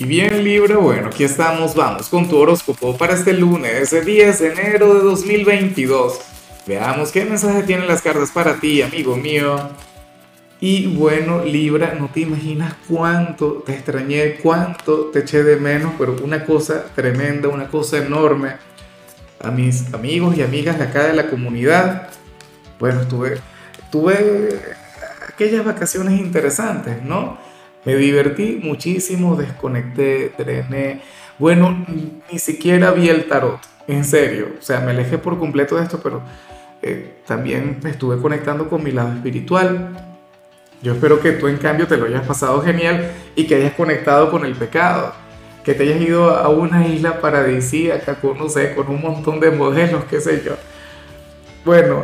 Y bien Libra, bueno, aquí estamos, vamos con tu horóscopo para este lunes, el 10 de enero de 2022. Veamos qué mensaje tienen las cartas para ti, amigo mío. Y bueno, Libra, no te imaginas cuánto te extrañé, cuánto te eché de menos, pero una cosa tremenda, una cosa enorme. A mis amigos y amigas de acá de la comunidad, bueno, tuve, tuve aquellas vacaciones interesantes, ¿no? Me divertí muchísimo, desconecté, drené. Bueno, ni siquiera vi el tarot, en serio. O sea, me alejé por completo de esto, pero eh, también me estuve conectando con mi lado espiritual. Yo espero que tú en cambio te lo hayas pasado genial y que hayas conectado con el pecado, que te hayas ido a una isla paradisíaca con, no sé, con un montón de modelos, qué sé yo. Bueno,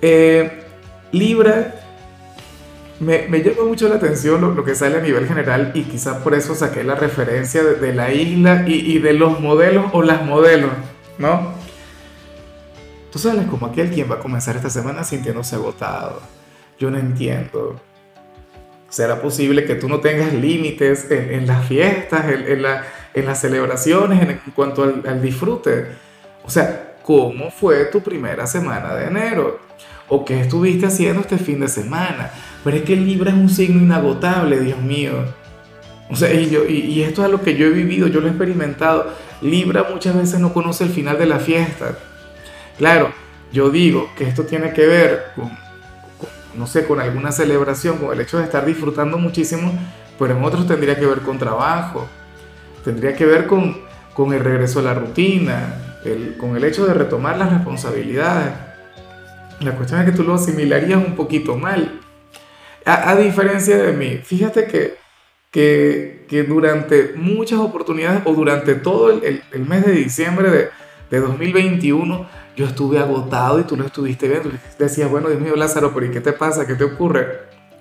eh, Libra me, me, llama mucho la atención lo, que sale a nivel general y quizás por eso saqué la referencia de, la isla y, y, de los modelos o las modelos, ¿no? Tú sabes como aquel quien va a comenzar esta semana sintiéndose agotado. Yo no entiendo. ¿Será posible que tú no tengas límites en, en, las fiestas, en, en, la, en, las celebraciones, en, cuanto al, al disfrute? O sea, ¿cómo fue tu primera semana de enero? ¿O qué estuviste haciendo este fin de semana? Pero es que Libra es un signo inagotable, Dios mío. O sea, y, yo, y, esto es lo que yo he vivido, yo lo he experimentado. Libra muchas veces no conoce el final de la fiesta. Claro, yo digo que esto tiene que ver con, no sé, con alguna celebración, con el hecho de estar disfrutando muchísimo, pero en otros tendría que ver con trabajo, tendría que ver con, con el regreso a la rutina, el, con el hecho de retomar las responsabilidades. La cuestión es que tú lo asimilarías un poquito mal. A, diferencia de mí, fíjate que, que, que, durante muchas oportunidades o durante todo el, el, mes de diciembre de, de, 2021, yo estuve agotado y tú lo estuviste viendo. Decías, bueno, Dios mío, Lázaro, pero ¿y qué te pasa? ¿Qué te ocurre?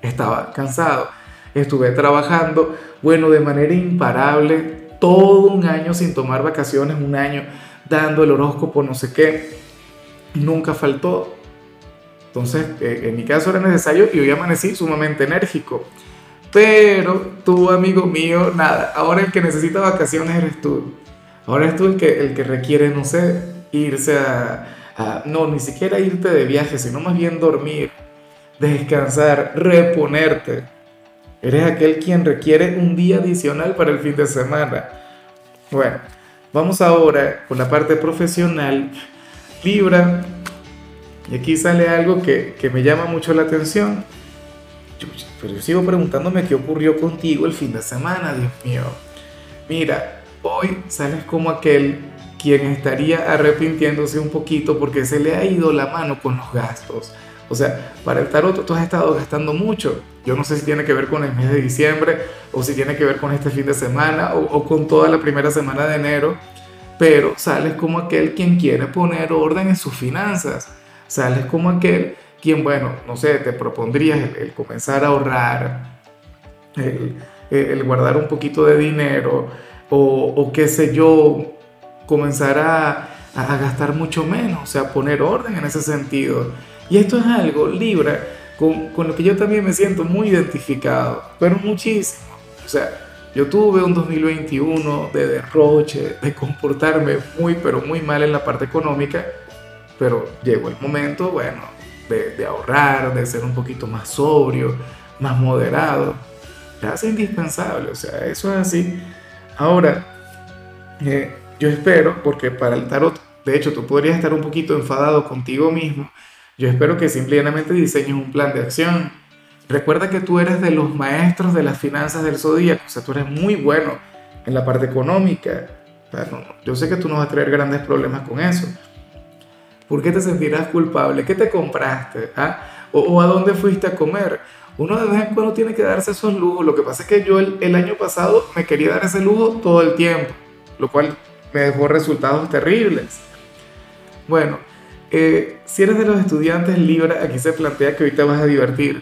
Estaba cansado, estuve trabajando, bueno, de manera imparable, todo un año sin tomar vacaciones, un año dando el horóscopo, no sé qué. Nunca faltó entonces, eh, en mi caso era necesario y hoy amanecí sumamente enérgico. Pero tú, amigo mío, nada, ahora el que necesita vacaciones eres tú. Ahora eres tú el que, el que requiere, no sé, irse a, No, ni siquiera irte de viaje, sino más bien dormir, descansar, reponerte. Eres aquel quien requiere un día adicional para el fin de semana. Bueno, vamos ahora con la parte profesional. Libra, y aquí sale algo que, que me llama mucho la atención. pero yo sigo preguntándome qué ocurrió contigo el fin de semana, Dios mío. Mira, hoy sales como aquel quien estaría arrepintiéndose un poquito porque se le ha ido la mano con los gastos. O sea, para el tarot tú has estado gastando mucho. Yo no sé si tiene que ver con el mes de diciembre o si tiene que ver con este fin de semana o, o con toda la primera semana de enero, pero sales como aquel quien quiere poner orden en sus finanzas sales como aquel quien, bueno, no sé, te propondrías el, comenzar a ahorrar, el, guardar un poquito de dinero o, qué sé yo, comenzar a, a, gastar mucho menos, o sea, poner orden en ese sentido. Y esto es algo, Libra, con, con lo que yo también me siento muy identificado, pero muchísimo. O sea, yo tuve un 2021 de derroche, de comportarme muy, pero muy mal en la parte económica pero llegó el momento, bueno, de, ahorrar, de ser un poquito más sobrio, más moderado. Es indispensable, o sea, eso es así. Ahora, eh, yo espero, porque para el tarot, de hecho, tú podrías estar un poquito enfadado contigo mismo. Yo espero que simplemente diseñes un plan de acción. Recuerda que tú eres de los maestros de las finanzas del zodíaco, o sea, tú eres muy bueno en la parte económica. yo sé que tú no vas a traer grandes problemas con eso, ¿Por qué te sentirás culpable? ¿Qué te compraste? ¿Ah? O, a dónde fuiste a comer? Uno de vez en cuando tiene que darse esos lujos. Lo que pasa es que yo el, año pasado me quería dar ese lujo todo el tiempo, lo cual me dejó resultados terribles. Bueno, eh, si eres de los estudiantes libres, aquí se plantea que hoy te vas a divertir.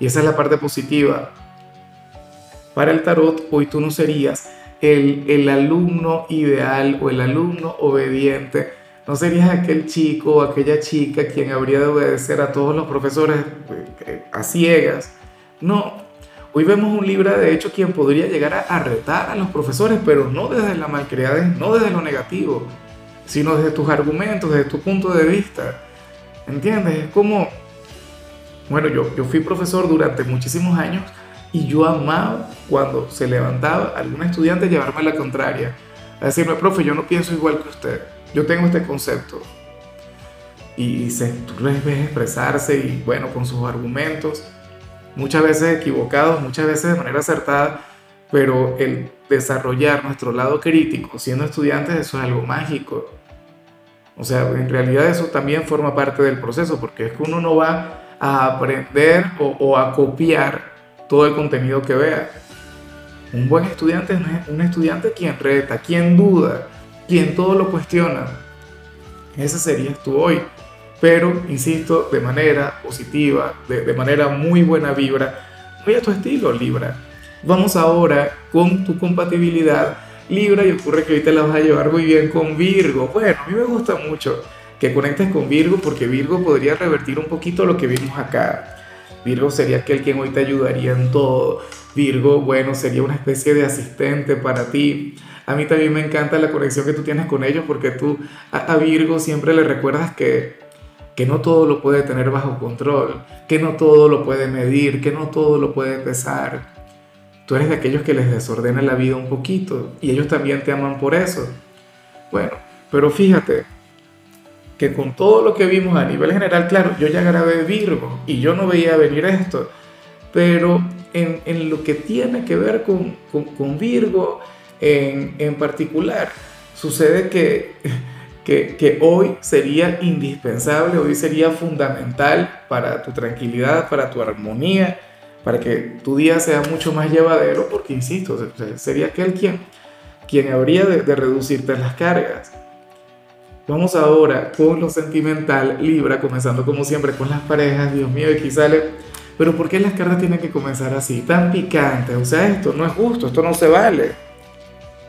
Y esa es la parte positiva. Para el tarot, hoy tú no serías el, el alumno ideal o el alumno obediente no serías aquel chico o aquella chica quien habría de obedecer a todos los profesores eh, a ciegas. No, Hoy vemos un Libra, de hecho, quien podría llegar a, retar a los profesores, pero no desde la malcriadez, no desde lo negativo, sino desde tus argumentos, desde tu punto de vista. ¿Entiendes? Es como, bueno, yo, yo fui profesor durante muchísimos años y yo amaba cuando se levantaba algún estudiante llevarme a la contraria, a decirme, profe, yo no pienso igual que usted, yo tengo este concepto. Y se, tú les ves expresarse y bueno, con sus argumentos, muchas veces equivocados, muchas veces de manera acertada, pero el desarrollar nuestro lado crítico siendo estudiantes, eso es algo mágico. O sea, en realidad eso también forma parte del proceso, porque es que uno no va a aprender o, o a copiar todo el contenido que vea. Un buen estudiante es un estudiante quien reta, quien duda, quien todo lo cuestiona. Ese serías tú hoy. Pero, insisto, de manera positiva, de, manera muy buena vibra, muy a tu estilo, Libra. Vamos ahora con tu compatibilidad Libra y ocurre que ahorita la vas a llevar muy bien con Virgo. Bueno, a mí me gusta mucho que conectes con Virgo porque Virgo podría revertir un poquito lo que vimos acá. Virgo sería aquel quien hoy te ayudaría en todo. Virgo, bueno, sería una especie de asistente para ti. A mí también me encanta la conexión que tú tienes con ellos porque tú a, Virgo siempre le recuerdas que, que no todo lo puede tener bajo control, que no todo lo puede medir, que no todo lo puede pesar. Tú eres de aquellos que les desordena la vida un poquito y ellos también te aman por eso. Bueno, pero fíjate, que con todo lo que vimos a nivel general, claro, yo ya grabé Virgo y yo no veía venir esto, pero en, en lo que tiene que ver con, con, Virgo en, en, particular, sucede que, que, que hoy sería indispensable, hoy sería fundamental para tu tranquilidad, para tu armonía, para que tu día sea mucho más llevadero, porque insisto, sería aquel quien, quien habría de, reducirte las cargas. Vamos ahora con lo sentimental, Libra, comenzando como siempre con las parejas. Dios mío, aquí sale. Pero ¿por qué las cartas tienen que comenzar así, tan picantes? O sea, esto no es justo, esto no se vale.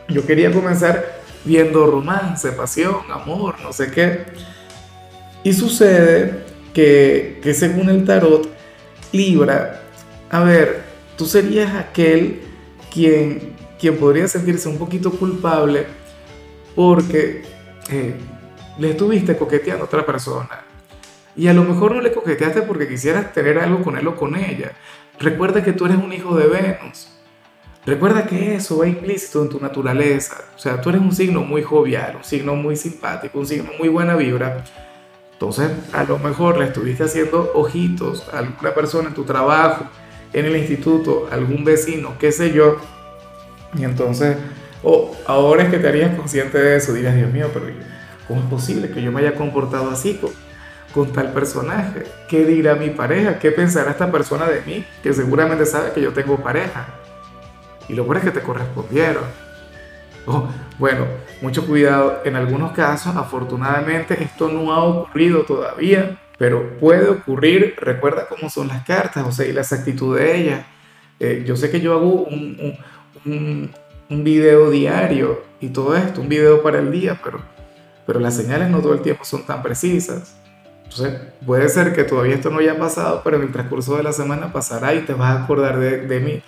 Yo quería comenzar viendo romance, pasión, amor, no sé qué. Y sucede que, que según el tarot, Libra, a ver, tú serías aquel quien, quien podría sentirse un poquito culpable porque eh, le estuviste coqueteando a otra persona. Y a lo mejor no le coqueteaste porque quisieras tener algo con él o con ella. Recuerda que tú eres un hijo de Venus. Recuerda que eso va implícito en tu naturaleza. O sea, tú eres un signo muy jovial, un signo muy simpático, un signo muy buena vibra. Entonces, a lo mejor le estuviste haciendo ojitos a alguna persona en tu trabajo, en el instituto, algún vecino, qué sé yo. Y entonces, oh, ahora es que te harías consciente de eso. Dirás, Dios mío, pero ¿Cómo es posible que yo me haya comportado así con, con tal personaje? ¿Qué dirá mi pareja? ¿Qué pensará esta persona de mí? Que seguramente sabe que yo tengo pareja. Y lo bueno es que te correspondieron. Oh, bueno, mucho cuidado. En algunos casos, afortunadamente, esto no ha ocurrido todavía, pero puede ocurrir. Recuerda cómo son las cartas, o sea, y la exactitud de ellas. Eh, yo sé que yo hago un, un, un video diario y todo esto, un video para el día, pero pero las señales no todo el tiempo son tan precisas. Entonces, puede ser que todavía esto no haya pasado, pero en el transcurso de la semana pasará y te vas a acordar de, de mí.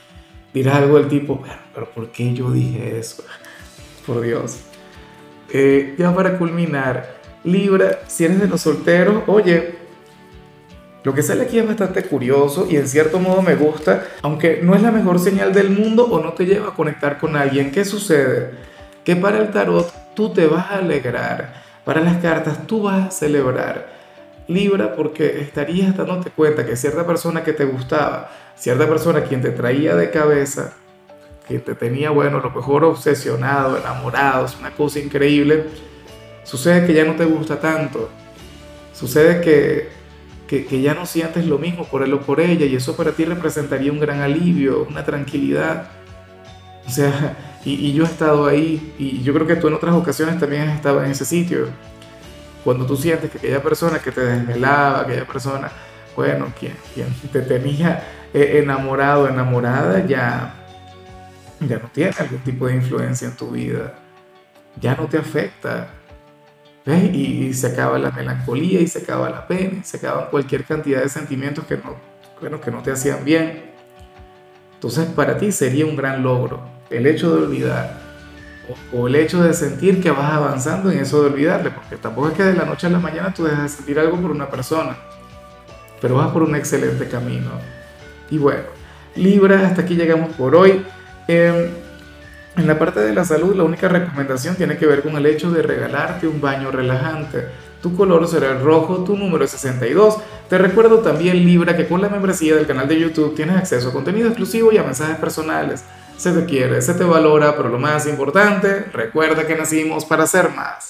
Dirás algo del tipo, pero, pero, ¿por qué yo dije eso? Por Dios. Eh, ya para culminar, Libra, si eres de los solteros, oye, lo que sale aquí es bastante curioso y en cierto modo me gusta, aunque no es la mejor señal del mundo o no te lleva a conectar con alguien. ¿Qué sucede? Que para el tarot tú te vas a alegrar. Para las cartas tú vas a celebrar. Libra porque estarías dándote cuenta que cierta persona que te gustaba, cierta persona quien te traía de cabeza, que te tenía, bueno, lo mejor obsesionado, enamorado, es una cosa increíble, sucede que ya no te gusta tanto. Sucede que, que, que ya no sientes lo mismo por él o por ella y eso para ti representaría un gran alivio, una tranquilidad. O sea, y, yo he estado ahí y yo creo que tú en otras ocasiones también has estado en ese sitio. Cuando tú sientes que aquella persona que te desvelaba, aquella persona, bueno, quien, quien te tenía eh, enamorado, enamorada, ya, ya no tiene algún tipo de influencia en tu vida. Ya no te afecta. ¿Ves? Y, se acaba la melancolía y se acaba la pena, y se acaban cualquier cantidad de sentimientos que no, bueno, que no te hacían bien. Entonces para ti sería un gran logro el hecho de olvidar o, el hecho de sentir que vas avanzando en eso de olvidarle, porque tampoco es que de la noche a la mañana tú dejas de sentir algo por una persona, pero vas por un excelente camino. Y bueno, Libra, hasta aquí llegamos por hoy. Em, en la parte de la salud, la única recomendación tiene que ver con el hecho de regalarte un baño relajante. Tu color será el rojo, tu número es 62. Te recuerdo también, Libra, que con la membresía del canal de YouTube tienes acceso a contenido exclusivo y a mensajes personales. Se te quiere, se te valora, pero lo más importante, recuerda que nacimos para ser más.